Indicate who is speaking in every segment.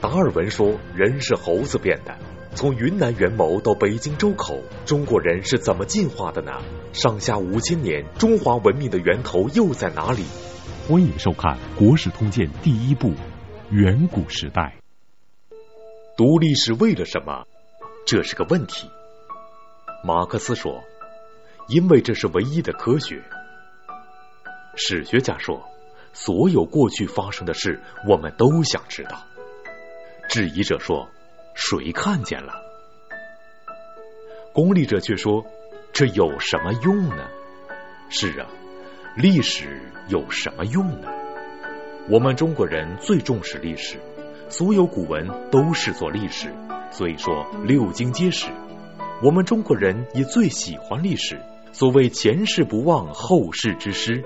Speaker 1: 达尔文说：“人是猴子变的。”从云南元谋到北京周口，中国人是怎么进化的呢？上下五千年，中华文明的源头又在哪里？
Speaker 2: 欢迎收看《国史通鉴》第一部《远古时代》。
Speaker 1: 独立是为了什么？这是个问题。马克思说：“因为这是唯一的科学。”史学家说：“所有过去发生的事，我们都想知道。”质疑者说：“谁看见了？”功利者却说：“这有什么用呢？”是啊，历史有什么用呢？我们中国人最重视历史，所有古文都视作历史，所以说六经皆史。我们中国人也最喜欢历史，所谓前事不忘，后事之师。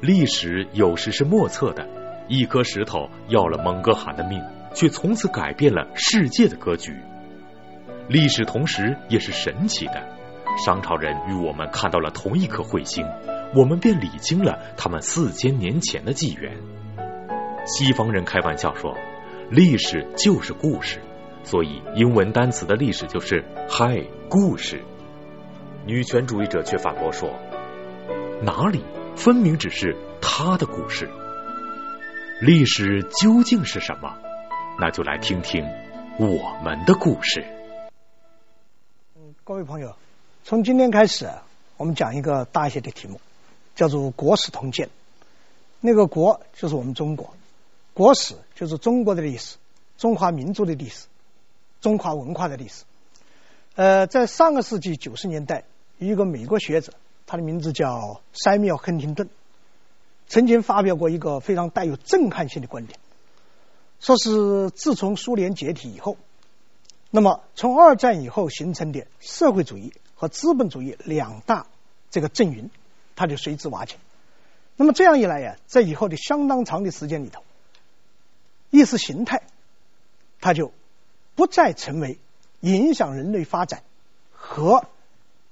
Speaker 1: 历史有时是莫测的。一颗石头要了蒙哥汗的命，却从此改变了世界的格局。历史同时也是神奇的，商朝人与我们看到了同一颗彗星，我们便理清了他们四千年前的纪元。西方人开玩笑说，历史就是故事，所以英文单词的历史就是 “Hi 故事”。女权主义者却反驳说，哪里分明只是他的故事。历史究竟是什么？那就来听听我们的故事。
Speaker 3: 嗯，各位朋友，从今天开始，我们讲一个大一些的题目，叫做《国史通鉴》。那个“国”就是我们中国，国史就是中国的历史，中华民族的历史，中华文化的历史。呃，在上个世纪九十年代，一个美国学者，他的名字叫塞缪·亨廷顿。曾经发表过一个非常带有震撼性的观点，说是自从苏联解体以后，那么从二战以后形成的社会主义和资本主义两大这个阵营，它就随之瓦解。那么这样一来呀，在以后的相当长的时间里头，意识形态它就不再成为影响人类发展和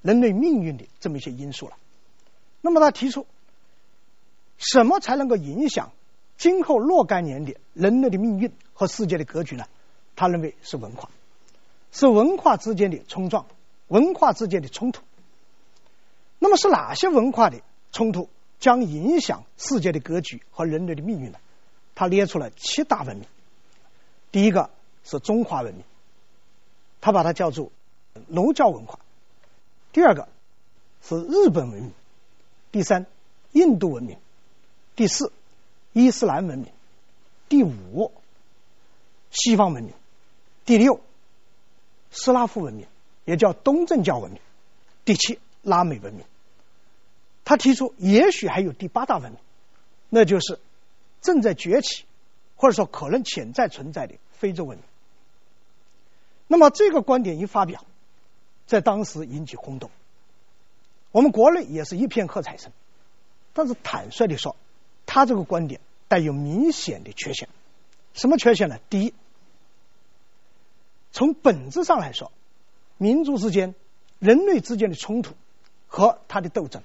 Speaker 3: 人类命运的这么一些因素了。那么他提出。什么才能够影响今后若干年的人类的命运和世界的格局呢？他认为是文化，是文化之间的冲撞，文化之间的冲突。那么是哪些文化的冲突将影响世界的格局和人类的命运呢？他列出了七大文明。第一个是中华文明，他把它叫做儒教文化。第二个是日本文明，第三印度文明。第四，伊斯兰文明；第五，西方文明；第六，斯拉夫文明，也叫东正教文明；第七，拉美文明。他提出，也许还有第八大文明，那就是正在崛起，或者说可能潜在存在的非洲文明。那么这个观点一发表，在当时引起轰动，我们国内也是一片喝彩声。但是坦率地说，他这个观点带有明显的缺陷，什么缺陷呢？第一，从本质上来说，民族之间、人类之间的冲突和他的斗争，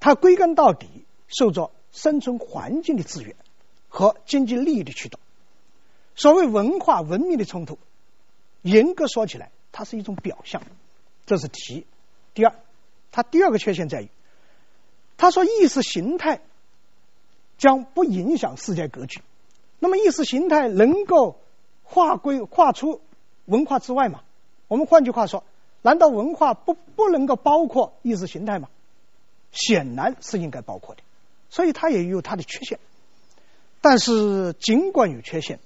Speaker 3: 它归根到底受着生存环境的制约和经济利益的驱动。所谓文化文明的冲突，严格说起来，它是一种表象，这是其一。第二，他第二个缺陷在于，他说意识形态。将不影响世界格局。那么意识形态能够划归划出文化之外吗？我们换句话说，难道文化不不能够包括意识形态吗？显然是应该包括的。所以它也有它的缺陷。但是尽管有缺陷，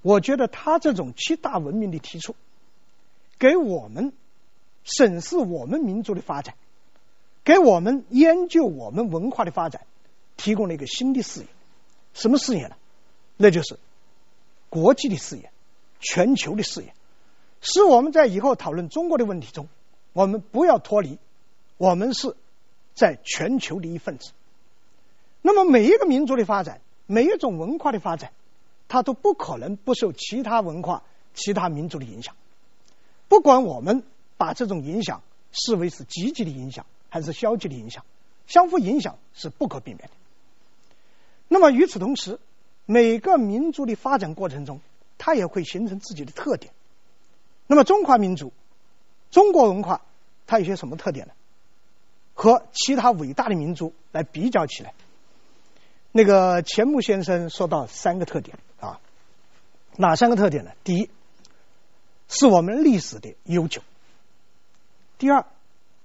Speaker 3: 我觉得他这种七大文明的提出，给我们审视我们民族的发展，给我们研究我们文化的发展。提供了一个新的视野，什么视野呢？那就是国际的视野，全球的视野，使我们在以后讨论中国的问题中，我们不要脱离，我们是在全球的一份子。那么每一个民族的发展，每一种文化的发展，它都不可能不受其他文化、其他民族的影响。不管我们把这种影响视为是积极的影响，还是消极的影响，相互影响是不可避免的。那么与此同时，每个民族的发展过程中，它也会形成自己的特点。那么中华民族、中国文化，它有些什么特点呢？和其他伟大的民族来比较起来，那个钱穆先生说到三个特点啊，哪三个特点呢？第一，是我们历史的悠久；第二，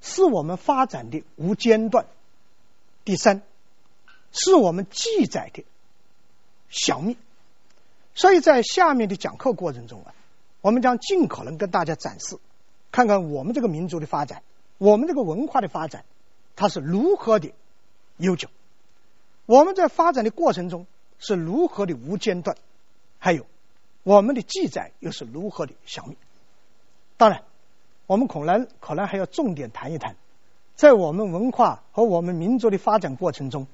Speaker 3: 是我们发展的无间断；第三，是我们记载的详密。所以在下面的讲课过程中啊，我们将尽可能跟大家展示，看看我们这个民族的发展，我们这个文化的发展。它是如何的悠久？我们在发展的过程中是如何的无间断？还有我们的记载又是如何的详密？当然，我们可能可能还要重点谈一谈，在我们文化和我们民族的发展过程中，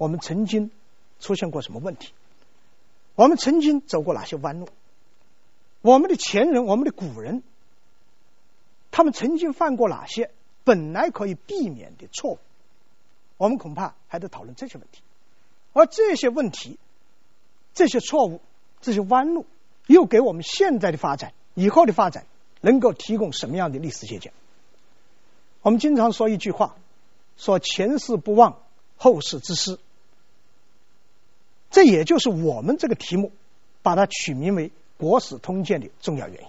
Speaker 3: 我们曾经出现过什么问题？我们曾经走过哪些弯路？我们的前人，我们的古人，他们曾经犯过哪些？本来可以避免的错误，我们恐怕还得讨论这些问题。而这些问题、这些错误、这些弯路，又给我们现在的发展、以后的发展，能够提供什么样的历史借鉴？我们经常说一句话，说前事不忘，后事之师。这也就是我们这个题目把它取名为《国史通鉴》的重要原因。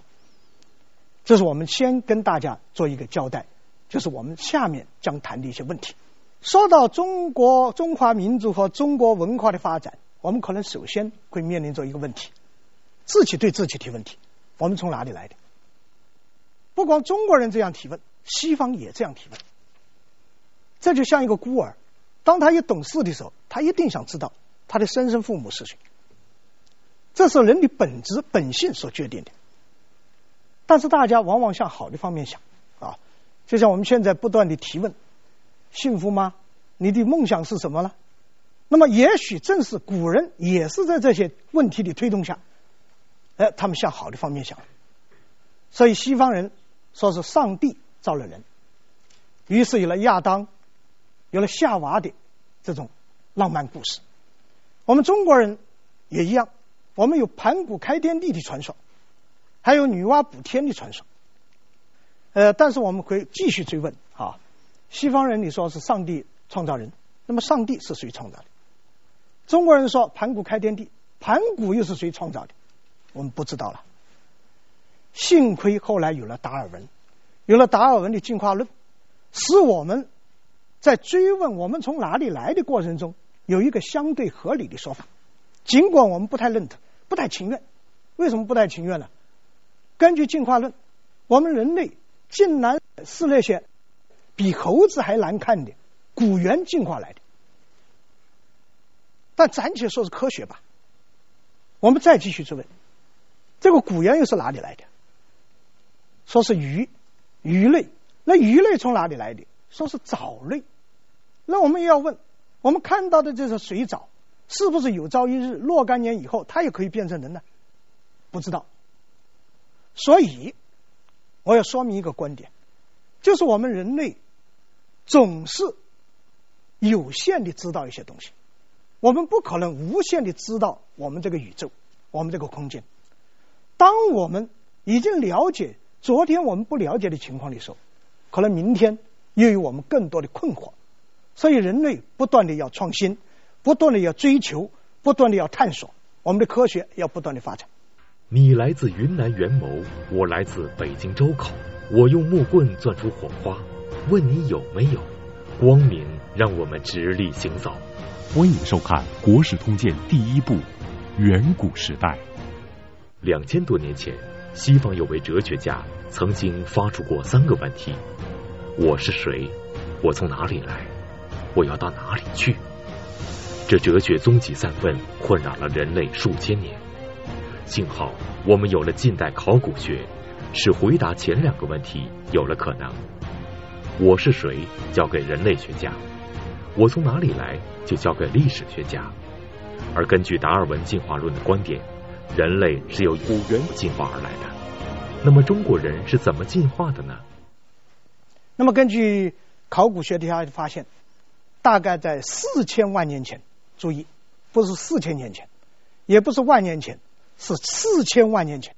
Speaker 3: 这是我们先跟大家做一个交代。就是我们下面将谈的一些问题。说到中国中华民族和中国文化的发展，我们可能首先会面临着一个问题：自己对自己提问题，我们从哪里来的？不光中国人这样提问，西方也这样提问。这就像一个孤儿，当他一懂事的时候，他一定想知道他的生身父母是谁。这是人的本质本性所决定的。但是大家往往向好的方面想啊。就像我们现在不断的提问：幸福吗？你的梦想是什么呢？那么，也许正是古人也是在这些问题的推动下，哎，他们向好的方面想。所以西方人说是上帝造了人，于是有了亚当，有了夏娃的这种浪漫故事。我们中国人也一样，我们有盘古开天地的传说，还有女娲补天的传说。呃，但是我们可以继续追问啊，西方人你说是上帝创造人，那么上帝是谁创造的？中国人说盘古开天地，盘古又是谁创造的？我们不知道了。幸亏后来有了达尔文，有了达尔文的进化论，使我们在追问我们从哪里来的过程中有一个相对合理的说法，尽管我们不太认同，不太情愿。为什么不太情愿呢？根据进化论，我们人类。竟然是那些比猴子还难看的古猿进化来的，但暂且说是科学吧。我们再继续追问，这个古猿又是哪里来的？说是鱼，鱼类。那鱼类从哪里来的？说是藻类。那我们又要问，我们看到的这些水藻，是不是有朝一日若干年以后，它也可以变成人呢？不知道。所以。我要说明一个观点，就是我们人类总是有限的知道一些东西，我们不可能无限的知道我们这个宇宙、我们这个空间。当我们已经了解昨天我们不了解的情况的时候，可能明天又有我们更多的困惑。所以，人类不断的要创新，不断的要追求，不断的要探索，我们的科学要不断的发展。
Speaker 1: 你来自云南元谋，我来自北京周口。我用木棍钻出火花，问你有没有光明，让我们直立行走。
Speaker 2: 欢迎收看《国史通鉴》第一部《远古时代》。
Speaker 1: 两千多年前，西方有位哲学家曾经发出过三个问题：我是谁？我从哪里来？我要到哪里去？这哲学终极三问困扰了人类数千年。幸好我们有了近代考古学，使回答前两个问题有了可能。我是谁？交给人类学家。我从哪里来？就交给历史学家。而根据达尔文进化论的观点，人类是由古猿进化而来的。那么中国人是怎么进化的呢？
Speaker 3: 那么根据考古学家的发现，大概在四千万年前，注意，不是四千年前。也不是万年前，是四千万年前，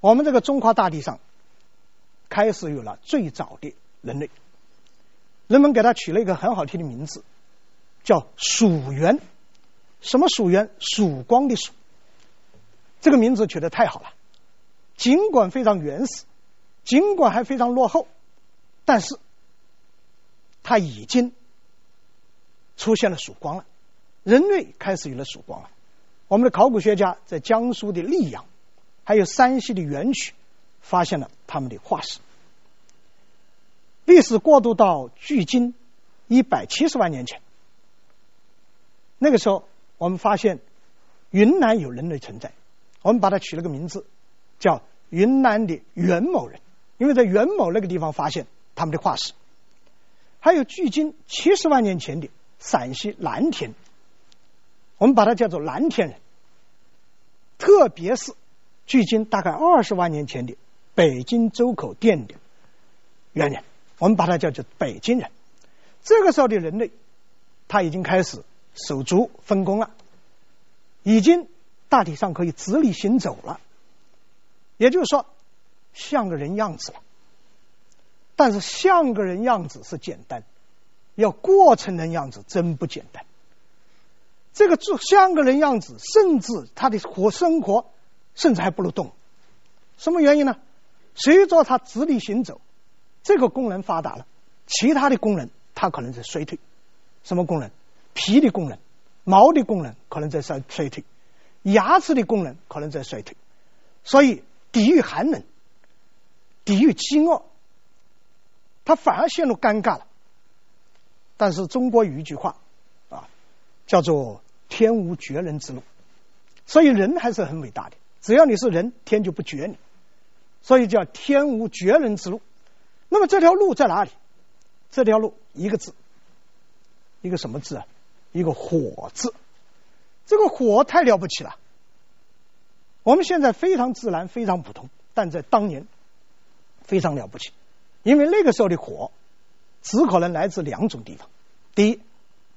Speaker 3: 我们这个中华大地上开始有了最早的人类。人们给它取了一个很好听的名字，叫曙源。什么曙源？曙光的曙。这个名字取得太好了。尽管非常原始，尽管还非常落后，但是它已经出现了曙光了。人类开始有了曙光了。我们的考古学家在江苏的溧阳，还有山西的垣曲，发现了他们的化石。历史过渡到距今一百七十万年前，那个时候我们发现云南有人类存在，我们把它取了个名字，叫云南的元谋人，因为在元谋那个地方发现他们的化石。还有距今七十万年前的陕西蓝田，我们把它叫做蓝田人，特别是距今大概二十万年前的北京周口店的猿人。我们把它叫做北京人。这个时候的人类，他已经开始手足分工了，已经大体上可以直立行走了，也就是说，像个人样子了。但是像个人样子是简单，要过成人样子真不简单。这个做像个人样子，甚至他的活生活，甚至还不如动。什么原因呢？随着他直立行走。这个功能发达了，其他的功能它可能在衰退。什么功能？皮的功能、毛的功能可能在衰衰退，牙齿的功能可能在衰退。所以抵御寒冷、抵御饥饿，他反而陷入尴尬了。但是中国有一句话啊，叫做“天无绝人之路”，所以人还是很伟大的。只要你是人，天就不绝你，所以叫“天无绝人之路”。那么这条路在哪里？这条路一个字，一个什么字啊？一个火字。这个火太了不起了。我们现在非常自然，非常普通，但在当年非常了不起，因为那个时候的火只可能来自两种地方：第一，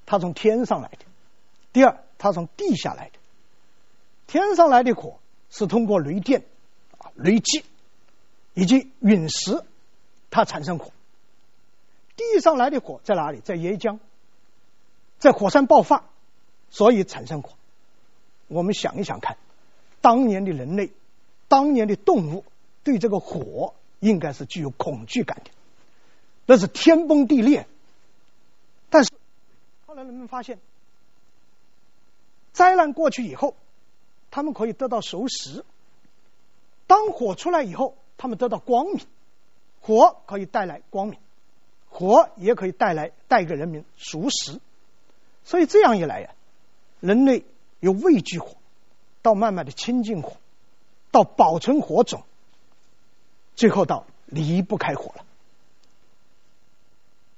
Speaker 3: 它从天上来的；第二，它从地下来的。天上来的火是通过雷电啊、雷击以及陨石。它产生火，地上来的火在哪里？在岩浆，在火山爆发，所以产生火。我们想一想看，当年的人类，当年的动物对这个火应该是具有恐惧感的，那是天崩地裂。但是后来人们发现，灾难过去以后，他们可以得到熟食。当火出来以后，他们得到光明。火可以带来光明，火也可以带来带给人民熟食，所以这样一来呀，人类由畏惧火，到慢慢的亲近火，到保存火种，最后到离不开火了。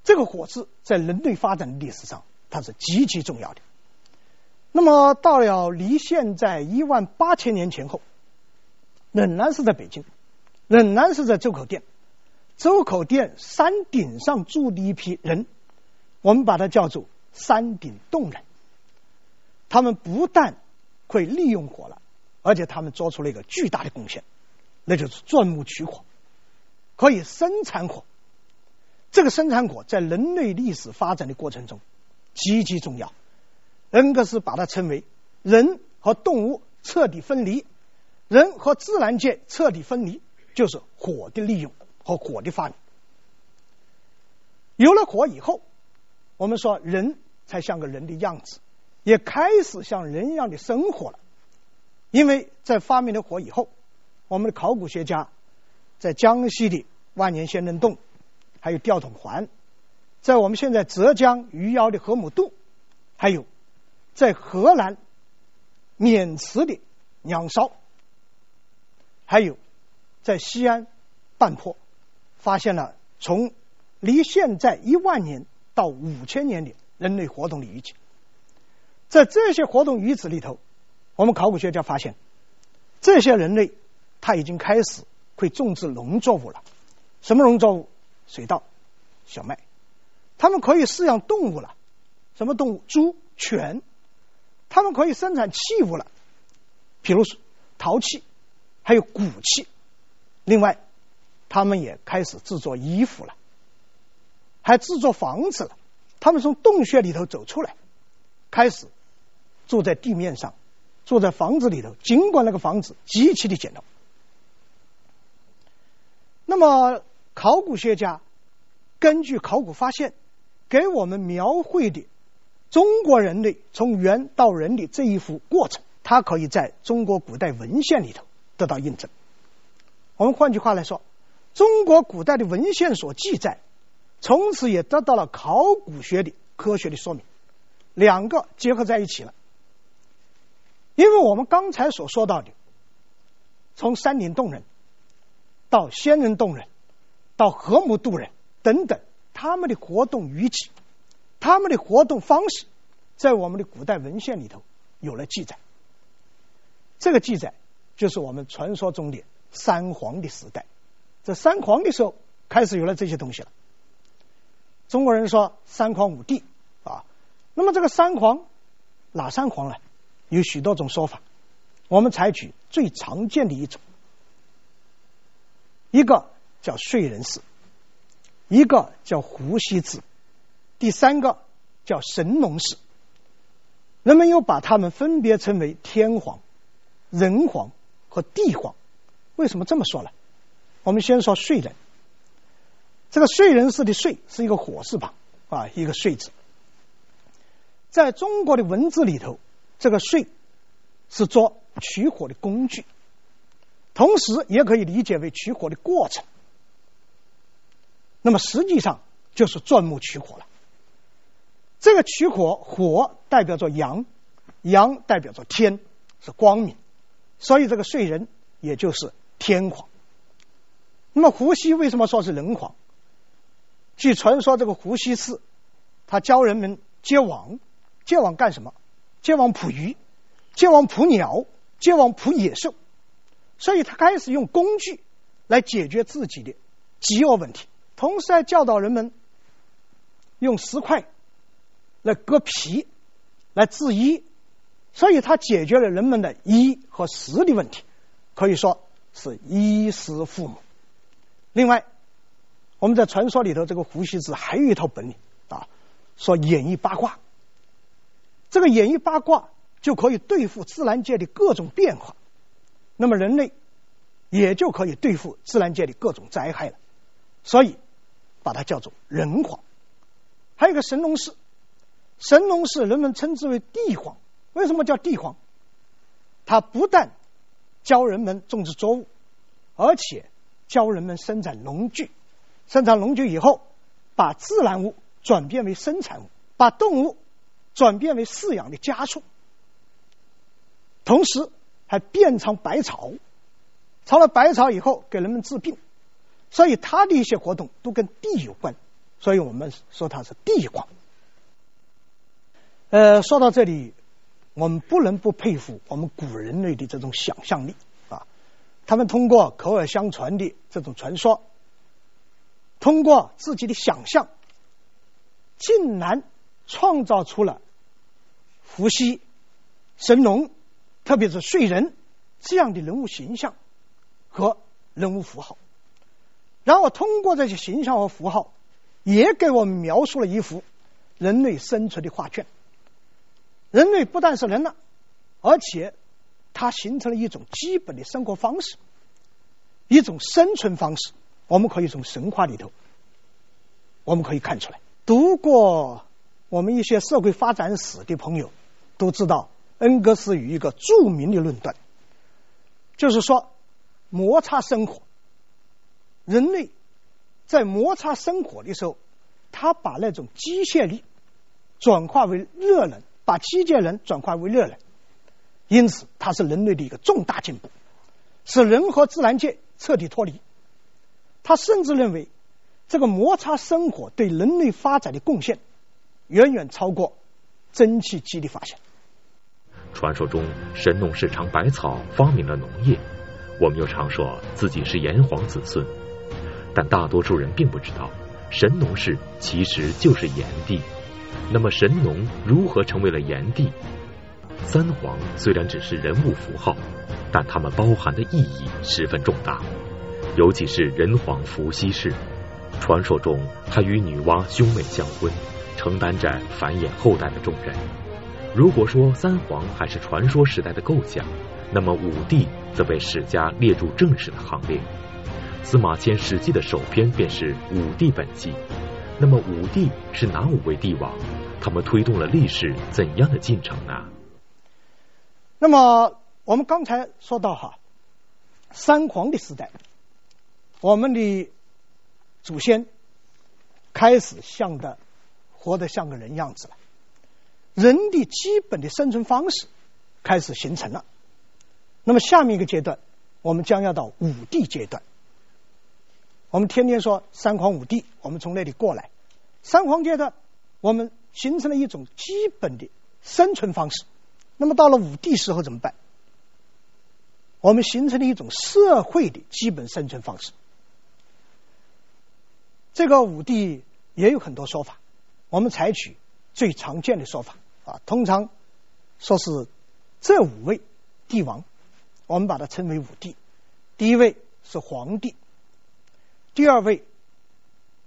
Speaker 3: 这个火字在人类发展的历史上，它是极其重要的。那么到了离现在一万八千年前后，仍然是在北京，仍然是在周口店。周口店山顶上住的一批人，我们把它叫做山顶洞人。他们不但会利用火了，而且他们做出了一个巨大的贡献，那就是钻木取火，可以生产火。这个生产火在人类历史发展的过程中极其重要。恩格斯把它称为人和动物彻底分离，人和自然界彻底分离，就是火的利用。和火的发明，有了火以后，我们说人才像个人的样子，也开始像人一样的生活了。因为在发明了火以后，我们的考古学家在江西的万年仙人洞，还有吊桶环，在我们现在浙江余姚的河姆渡，还有在河南渑池的娘烧，还有在西安半坡。发现了从离现在一万年到五千年的人类活动的遗迹，在这些活动遗址里头，我们考古学家发现，这些人类他已经开始会种植农作物了。什么农作物？水稻、小麦。他们可以饲养动物了。什么动物？猪、犬。他们可以生产器物了，比如说陶器，还有骨器。另外，他们也开始制作衣服了，还制作房子了。他们从洞穴里头走出来，开始住在地面上，住在房子里头。尽管那个房子极其的简陋。那么，考古学家根据考古发现，给我们描绘的中国人类从猿到人的这一幅过程，它可以在中国古代文献里头得到印证。我们换句话来说，中国古代的文献所记载，从此也得到了考古学的科学的说明，两个结合在一起了。因为我们刚才所说到的，从山顶洞人到仙人洞人，到河姆渡人等等，他们的活动遗迹，他们的活动方式，在我们的古代文献里头有了记载。这个记载就是我们传说中的。三皇的时代，这三皇的时候开始有了这些东西了。中国人说三皇五帝啊，那么这个三皇哪三皇呢？有许多种说法，我们采取最常见的一种，一个叫燧人氏，一个叫胡锡之，第三个叫神农氏。人们又把他们分别称为天皇、人皇和地皇。为什么这么说呢？我们先说燧人，这个燧人氏的燧是一个火字旁啊，一个燧字。在中国的文字里头，这个燧是做取火的工具，同时也可以理解为取火的过程。那么实际上就是钻木取火了。这个取火，火代表着阳，阳代表着天，是光明，所以这个燧人也就是。天皇，那么胡锡为什么说是人皇？据传说，这个胡锡氏他教人们结网，结网干什么？结网捕鱼，结网捕鸟，结网捕野兽。所以他开始用工具来解决自己的饥饿问题，同时还教导人们用石块来割皮来制衣，所以他解决了人们的衣和食的问题，可以说。是衣食父母。另外，我们在传说里头，这个胡须子还有一套本领啊，说演绎八卦。这个演绎八卦就可以对付自然界的各种变化，那么人类也就可以对付自然界的各种灾害了。所以，把它叫做人皇。还有个神农氏，神农氏人们称之为地皇。为什么叫地皇？他不但教人们种植作物，而且教人们生产农具。生产农具以后，把自然物转变为生产物，把动物转变为饲养的家畜，同时还遍尝百草。尝了百草以后，给人们治病。所以他的一些活动都跟地有关，所以我们说他是地皇。呃，说到这里。我们不能不佩服我们古人类的这种想象力啊！他们通过口耳相传的这种传说，通过自己的想象，竟然创造出了伏羲、神农，特别是燧人这样的人物形象和人物符号。然后通过这些形象和符号，也给我们描述了一幅人类生存的画卷。人类不但是人了，而且它形成了一种基本的生活方式，一种生存方式。我们可以从神话里头，我们可以看出来。读过我们一些社会发展史的朋友都知道，恩格斯有一个著名的论断，就是说摩擦生活。人类在摩擦生火的时候，他把那种机械力转化为热能。把机械能转化为热能，因此它是人类的一个重大进步，使人和自然界彻底脱离。他甚至认为，这个摩擦生火对人类发展的贡献，远远超过蒸汽机的发现。
Speaker 1: 传说中，神农氏尝百草，发明了农业。我们又常说自己是炎黄子孙，但大多数人并不知道，神农氏其实就是炎帝。那么神农如何成为了炎帝？三皇虽然只是人物符号，但它们包含的意义十分重大。尤其是人皇伏羲氏，传说中他与女娲兄妹相婚，承担着繁衍后代的重任。如果说三皇还是传说时代的构想，那么五帝则被史家列入正史的行列。司马迁《史记》的首篇便是五帝本纪。那么五帝是哪五位帝王？他们推动了历史怎样的进程呢？
Speaker 3: 那么我们刚才说到哈，三皇的时代。我们的祖先开始像的活得像个人样子了，人的基本的生存方式开始形成了。那么下面一个阶段，我们将要到五帝阶段。我们天天说三皇五帝，我们从那里过来。三皇阶段，我们形成了一种基本的生存方式。那么到了五帝时候怎么办？我们形成了一种社会的基本生存方式。这个五帝也有很多说法，我们采取最常见的说法啊，通常说是这五位帝王，我们把它称为五帝。第一位是黄帝，第二位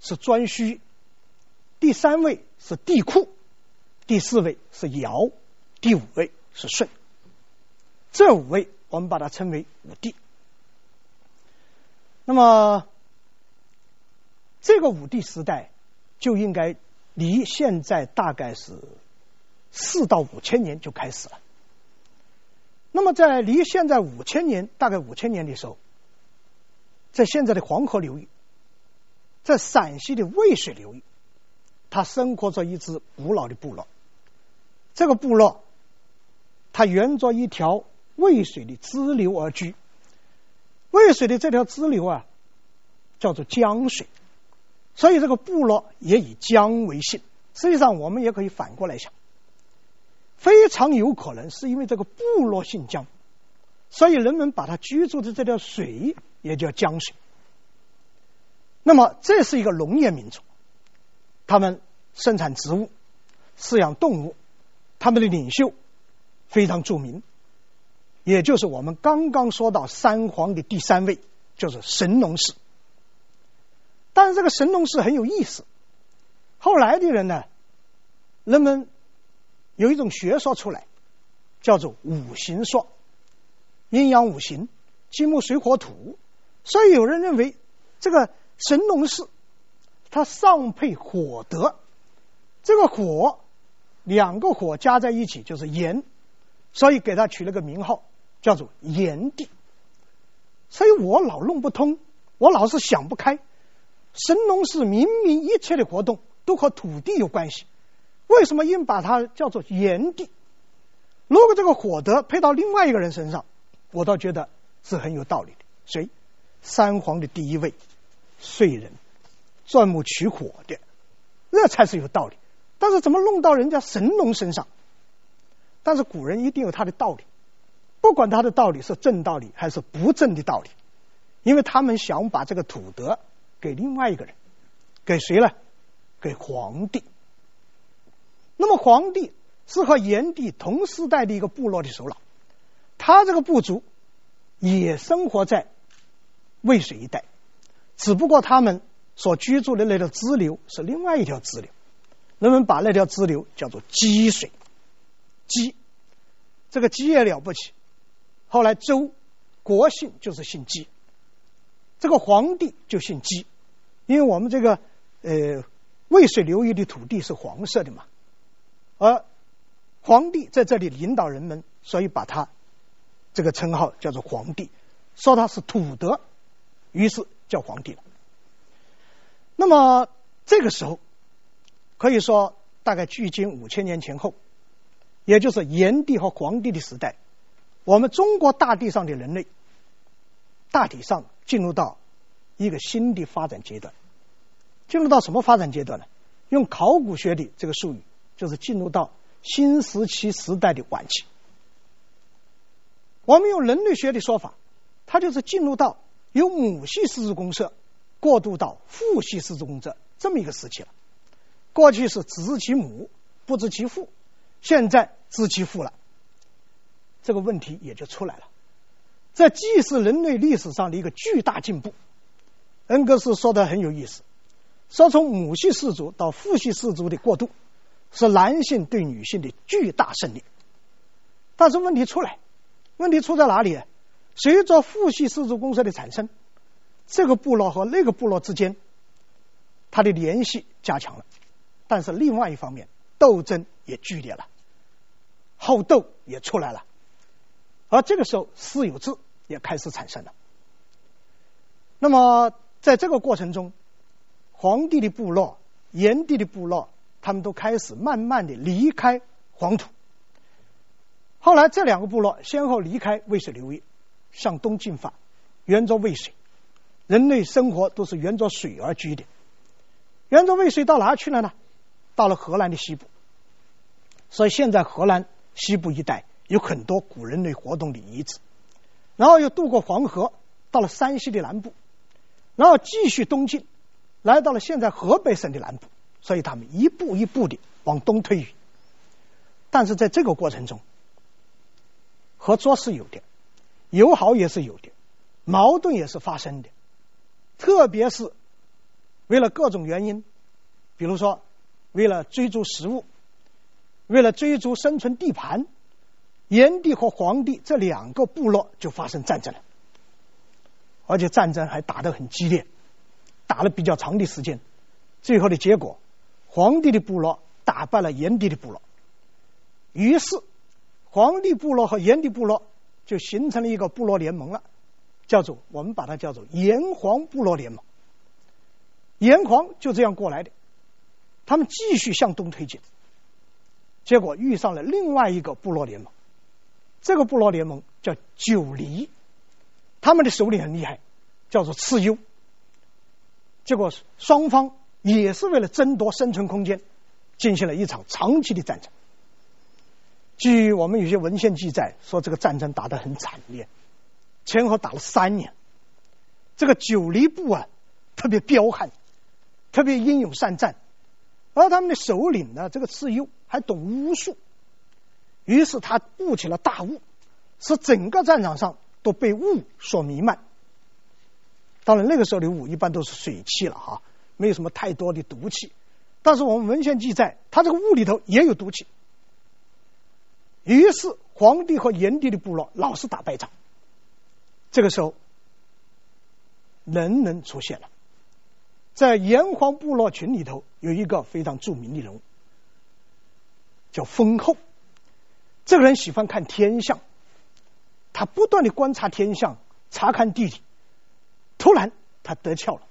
Speaker 3: 是颛顼，第三位是帝嚳，第四位是尧，第五位是舜。这五位我们把它称为五帝。那么。这个五帝时代就应该离现在大概是四到五千年就开始了。那么在离现在五千年，大概五千年的时候，在现在的黄河流域，在陕西的渭水流域，它生活着一支古老的部落。这个部落，它沿着一条渭水的支流而居。渭水的这条支流啊，叫做江水。所以这个部落也以江为姓。实际上，我们也可以反过来想，非常有可能是因为这个部落姓江，所以人们把它居住的这条水也叫江水。那么，这是一个农业民族，他们生产植物、饲养动物，他们的领袖非常著名，也就是我们刚刚说到三皇的第三位，就是神农氏。但是这个神农氏很有意思，后来的人呢，人们有一种学说出来，叫做五行说，阴阳五行，金木水火土，所以有人认为这个神农氏他上配火德，这个火两个火加在一起就是炎，所以给他取了个名号叫做炎帝。所以我老弄不通，我老是想不开。神农氏明明一切的活动都和土地有关系，为什么硬把它叫做炎帝？如果这个火德配到另外一个人身上，我倒觉得是很有道理的。谁？三皇的第一位，燧人，钻木取火的，那才是有道理。但是怎么弄到人家神农身上？但是古人一定有他的道理，不管他的道理是正道理还是不正的道理，因为他们想把这个土德。给另外一个人，给谁呢？给皇帝。那么皇帝是和炎帝同时代的一个部落的首脑，他这个部族也生活在渭水一带，只不过他们所居住的那条支流是另外一条支流，人们把那条支流叫做积水。箕，这个箕也了不起，后来周国姓就是姓姬。这个皇帝就姓姬，因为我们这个呃渭水流域的土地是黄色的嘛，而皇帝在这里领导人们，所以把他这个称号叫做皇帝，说他是土德，于是叫皇帝了。那么这个时候可以说大概距今五千年前后，也就是炎帝和黄帝的时代，我们中国大地上的人类大体上。进入到一个新的发展阶段，进入到什么发展阶段呢？用考古学的这个术语，就是进入到新石器时代的晚期。我们用人类学的说法，它就是进入到由母系氏族公社过渡到父系氏族公社这么一个时期了。过去是只知其母不知其父，现在知其父了。这个问题也就出来了。这既是人类历史上的一个巨大进步。恩格斯说的很有意思，说从母系氏族到父系氏族的过渡，是男性对女性的巨大胜利。但是问题出来，问题出在哪里？随着父系氏族公社的产生，这个部落和那个部落之间，它的联系加强了。但是另外一方面，斗争也剧烈了，好斗也出来了。而这个时候，私有制也开始产生了。那么，在这个过程中，黄帝的部落、炎帝的部落，他们都开始慢慢的离开黄土。后来，这两个部落先后离开渭水流域，向东进发，沿着渭水。人类生活都是沿着水而居的。沿着渭水到哪去了呢？到了荷兰的西部。所以，现在荷兰西部一带。有很多古人类活动的遗址，然后又渡过黄河，到了山西的南部，然后继续东进，来到了现在河北省的南部。所以他们一步一步的往东推移。但是在这个过程中，合作是有的，友好也是有的，矛盾也是发生的。特别是为了各种原因，比如说为了追逐食物，为了追逐生存地盘。炎帝和黄帝这两个部落就发生战争了，而且战争还打得很激烈，打了比较长的时间。最后的结果，黄帝的部落打败了炎帝的部落，于是黄帝部落和炎帝部落就形成了一个部落联盟了，叫做我们把它叫做炎黄部落联盟。炎黄就这样过来的，他们继续向东推进，结果遇上了另外一个部落联盟。这个部落联盟叫九黎，他们的首领很厉害，叫做蚩尤。结果双方也是为了争夺生存空间，进行了一场长期的战争。据我们有些文献记载，说这个战争打得很惨烈，前后打了三年。这个九黎部啊，特别彪悍，特别英勇善战，而他们的首领呢，这个蚩尤还懂巫术。于是他悟起了大雾，使整个战场上都被雾所弥漫。当然那个时候的雾一般都是水汽了哈，没有什么太多的毒气。但是我们文献记载，他这个雾里头也有毒气。于是皇帝和炎帝的部落老是打败仗。这个时候，能人出现了，在炎黄部落群里头有一个非常著名的人物，叫封后。这个人喜欢看天象，他不断的观察天象，查看地理。突然，他得窍了，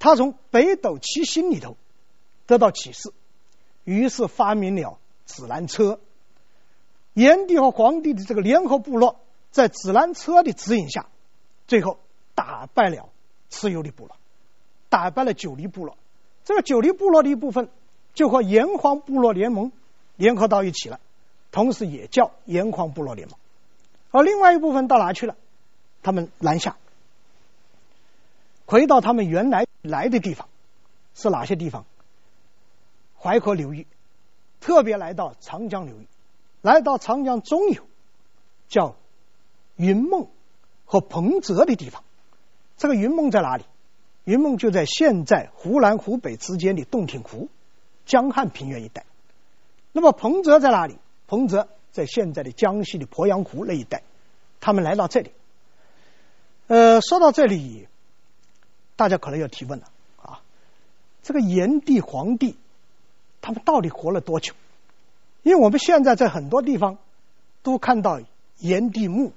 Speaker 3: 他从北斗七星里头得到启示，于是发明了指南车。炎帝和黄帝的这个联合部落，在指南车的指引下，最后打败了蚩尤的部落，打败了九黎部落。这个九黎部落的一部分就和炎黄部落联盟联合到一起了。同时也叫炎黄部落联盟，而另外一部分到哪去了？他们南下，回到他们原来来的地方，是哪些地方？淮河流域，特别来到长江流域，来到长江中游，叫云梦和彭泽的地方。这个云梦在哪里？云梦就在现在湖南、湖北之间的洞庭湖、江汉平原一带。那么彭泽在哪里？彭泽在现在的江西的鄱阳湖那一带，他们来到这里。呃，说到这里，大家可能要提问了啊，这个炎帝、黄帝，他们到底活了多久？因为我们现在在很多地方都看到炎帝墓、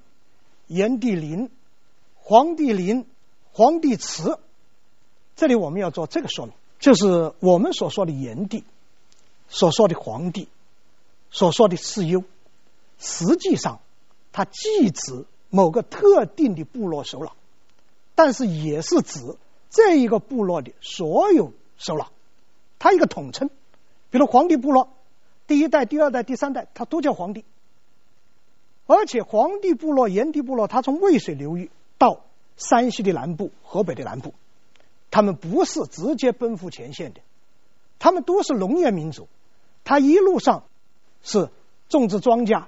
Speaker 3: 炎帝陵、黄帝陵、黄帝祠。这里我们要做这个说明，就是我们所说的炎帝，所说的黄帝。所说的蚩尤，实际上，它既指某个特定的部落首脑，但是也是指这一个部落的所有首脑，它一个统称。比如皇帝部落，第一代、第二代、第三代，他都叫黄帝。而且黄帝部落、炎帝部落，他从渭水流域到山西的南部、河北的南部，他们不是直接奔赴前线的，他们都是农业民族，他一路上。是种植庄稼、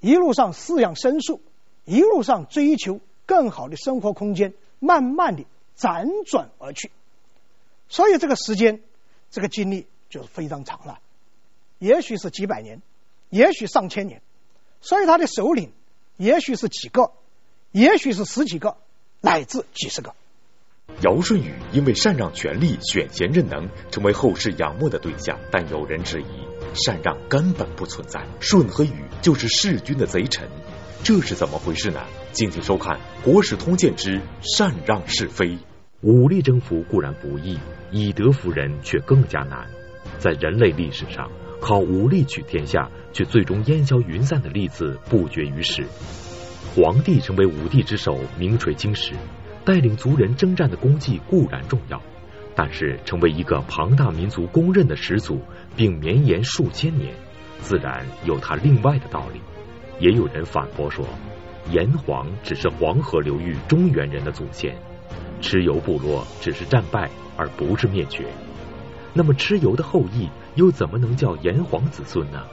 Speaker 3: 一路上饲养牲畜，一路上追求更好的生活空间，慢慢的辗转而去。所以这个时间，这个经历就是非常长了，也许是几百年，也许上千年。所以他的首领，也许是几个，也许是十几个，乃至几十个。
Speaker 1: 尧舜禹因为禅让权力、选贤任能，成为后世仰慕的对象。但有人质疑，禅让根本不存在，舜和禹就是弑君的贼臣，这是怎么回事呢？敬请收看《国史通鉴之禅让是非》。
Speaker 2: 武力征服固然不易，以德服人却更加难。在人类历史上，靠武力取天下却最终烟消云散的例子不绝于世。黄帝成为五帝之首，名垂青史。带领族人征战的功绩固然重要，但是成为一个庞大民族公认的始祖，并绵延数千年，自然有他另外的道理。也有人反驳说，炎黄只是黄河流域中原人的祖先，蚩尤部落只是战败而不是灭绝。那么蚩尤的后裔又怎么能叫炎黄子孙呢？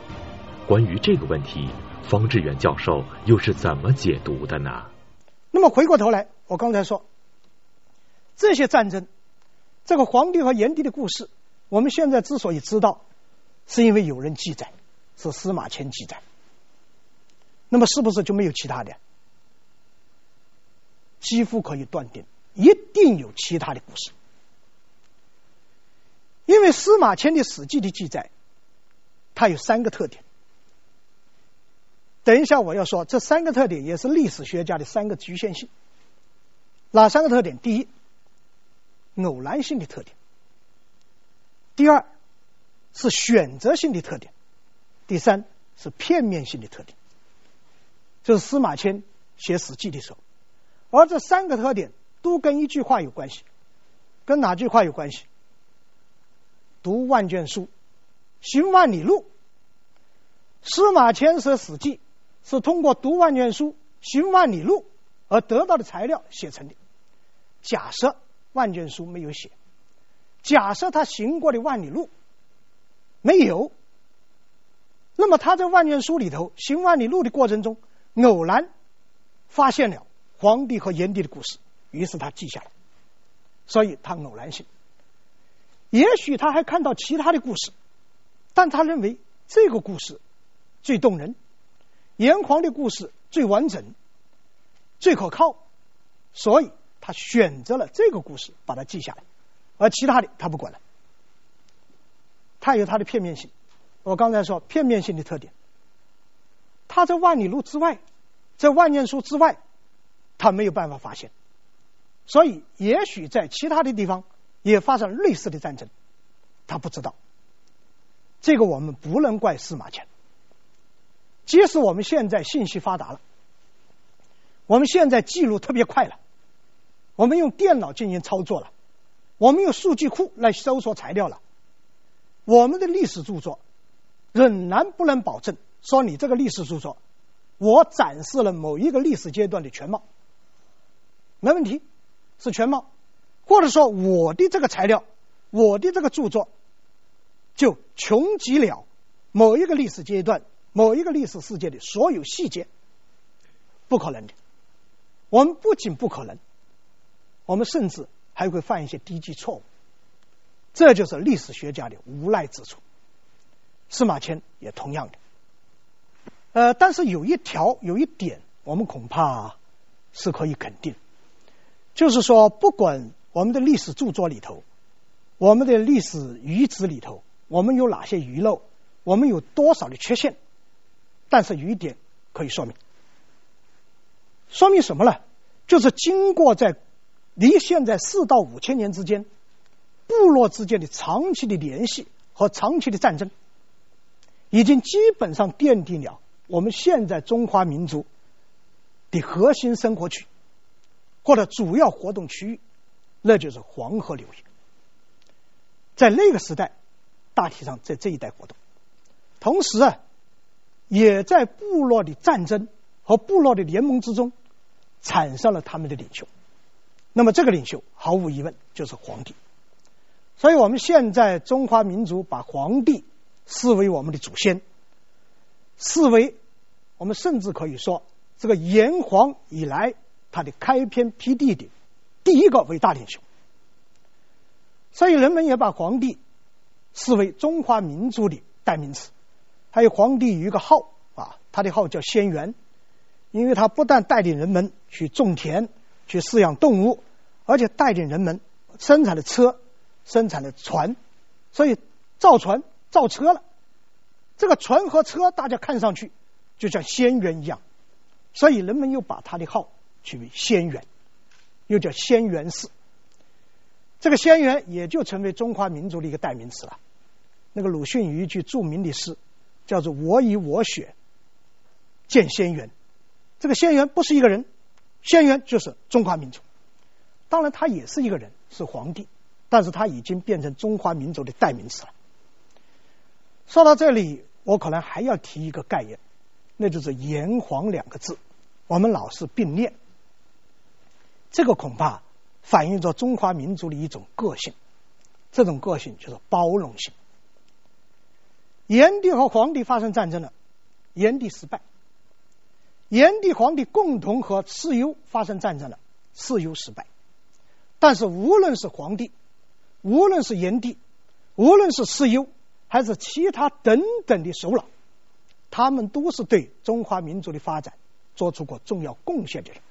Speaker 2: 关于这个问题，方志远教授又是怎么解读的呢？
Speaker 3: 那么回过头来。我刚才说，这些战争，这个黄帝和炎帝的故事，我们现在之所以知道，是因为有人记载，是司马迁记载。那么是不是就没有其他的？几乎可以断定，一定有其他的故事。因为司马迁的《史记》的记载，它有三个特点。等一下我要说，这三个特点也是历史学家的三个局限性。哪三个特点？第一，偶然性的特点；第二，是选择性的特点；第三，是片面性的特点。这是司马迁写《史记》的时候，而这三个特点都跟一句话有关系，跟哪句话有关系？读万卷书，行万里路。司马迁写《史记》是通过读万卷书，行万里路而得到的材料写成的。假设万卷书没有写，假设他行过的万里路没有，那么他在万卷书里头行万里路的过程中，偶然发现了黄帝和炎帝的故事，于是他记下来，所以他偶然性。也许他还看到其他的故事，但他认为这个故事最动人，炎黄的故事最完整、最可靠，所以。他选择了这个故事，把它记下来，而其他的他不管了。他有他的片面性，我刚才说片面性的特点。他在万里路之外，在万卷书之外，他没有办法发现，所以也许在其他的地方也发生类似的战争，他不知道。这个我们不能怪司马迁。即使我们现在信息发达了，我们现在记录特别快了。我们用电脑进行操作了，我们用数据库来搜索材料了。我们的历史著作仍然不能保证说你这个历史著作，我展示了某一个历史阶段的全貌，没问题，是全貌，或者说我的这个材料，我的这个著作就穷极了某一个历史阶段、某一个历史事件的所有细节，不可能的。我们不仅不可能。我们甚至还会犯一些低级错误，这就是历史学家的无奈之处。司马迁也同样的，呃，但是有一条有一点，我们恐怕是可以肯定，就是说，不管我们的历史著作里头，我们的历史遗址里头，我们有哪些遗漏，我们有多少的缺陷，但是有一点可以说明，说明什么呢？就是经过在离现在四到五千年之间，部落之间的长期的联系和长期的战争，已经基本上奠定了我们现在中华民族的核心生活区或者主要活动区域，那就是黄河流域。在那个时代，大体上在这一带活动，同时啊，也在部落的战争和部落的联盟之中，产生了他们的领袖。那么这个领袖毫无疑问就是皇帝，所以我们现在中华民族把皇帝视为我们的祖先，视为我们甚至可以说，这个炎黄以来他的开篇辟地的第一个伟大领袖。所以人们也把皇帝视为中华民族的代名词。还有皇帝有一个号啊，他的号叫轩辕，因为他不但带领人们去种田、去饲养动物，而且带领人们生产了车、生产了船，所以造船、造车了。这个船和车大家看上去就像轩辕一样，所以人们又把他的号取为轩辕，又叫轩辕氏。这个轩辕也就成为中华民族的一个代名词了。那个鲁迅有一句著名的诗。叫做“我以我血见轩辕”，这个轩辕不是一个人，轩辕就是中华民族。当然，他也是一个人，是皇帝，但是他已经变成中华民族的代名词了。说到这里，我可能还要提一个概念，那就是“炎黄”两个字，我们老是并列，这个恐怕反映着中华民族的一种个性，这种个性就是包容性。炎帝和黄帝发生战争了，炎帝失败。炎帝、黄帝共同和蚩尤发生战争了，蚩尤失败。但是无论是黄帝，无论是炎帝，无论是蚩尤，还是其他等等的首脑，他们都是对中华民族的发展做出过重要贡献的人，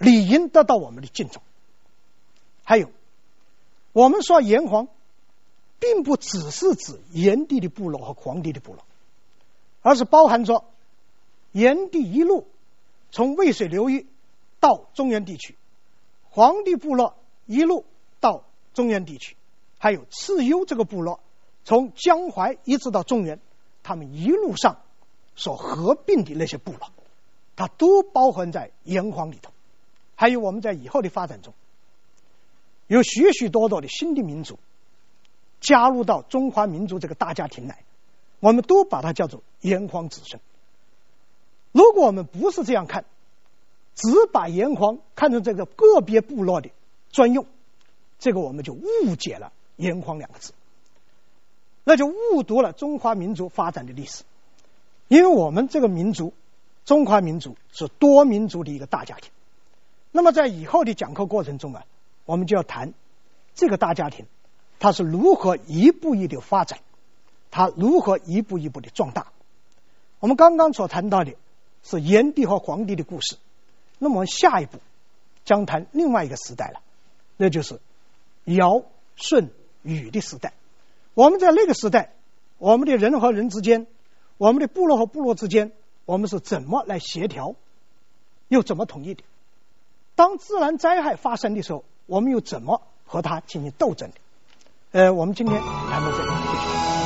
Speaker 3: 理应得到我们的敬重。还有，我们说炎黄。并不只是指炎帝的部落和黄帝的部落，而是包含着炎帝一路从渭水流域到中原地区，黄帝部落一路到中原地区，还有蚩尤这个部落从江淮一直到中原，他们一路上所合并的那些部落，它都包含在炎黄里头。还有我们在以后的发展中，有许许多多的新的民族。加入到中华民族这个大家庭来，我们都把它叫做炎黄子孙。如果我们不是这样看，只把炎黄看成这个个别部落的专用，这个我们就误解了“炎黄”两个字，那就误读了中华民族发展的历史。因为我们这个民族，中华民族是多民族的一个大家庭。那么在以后的讲课过程中啊，我们就要谈这个大家庭。它是如何一步一步的发展？它如何一步一步的壮大？我们刚刚所谈到的是炎帝和黄帝的故事，那么下一步将谈另外一个时代了，那就是尧、舜、禹的时代。我们在那个时代，我们的人和人之间，我们的部落和部落之间，我们是怎么来协调，又怎么统一的？当自然灾害发生的时候，我们又怎么和它进行斗争？呃，我们今天谈到这里，谢谢。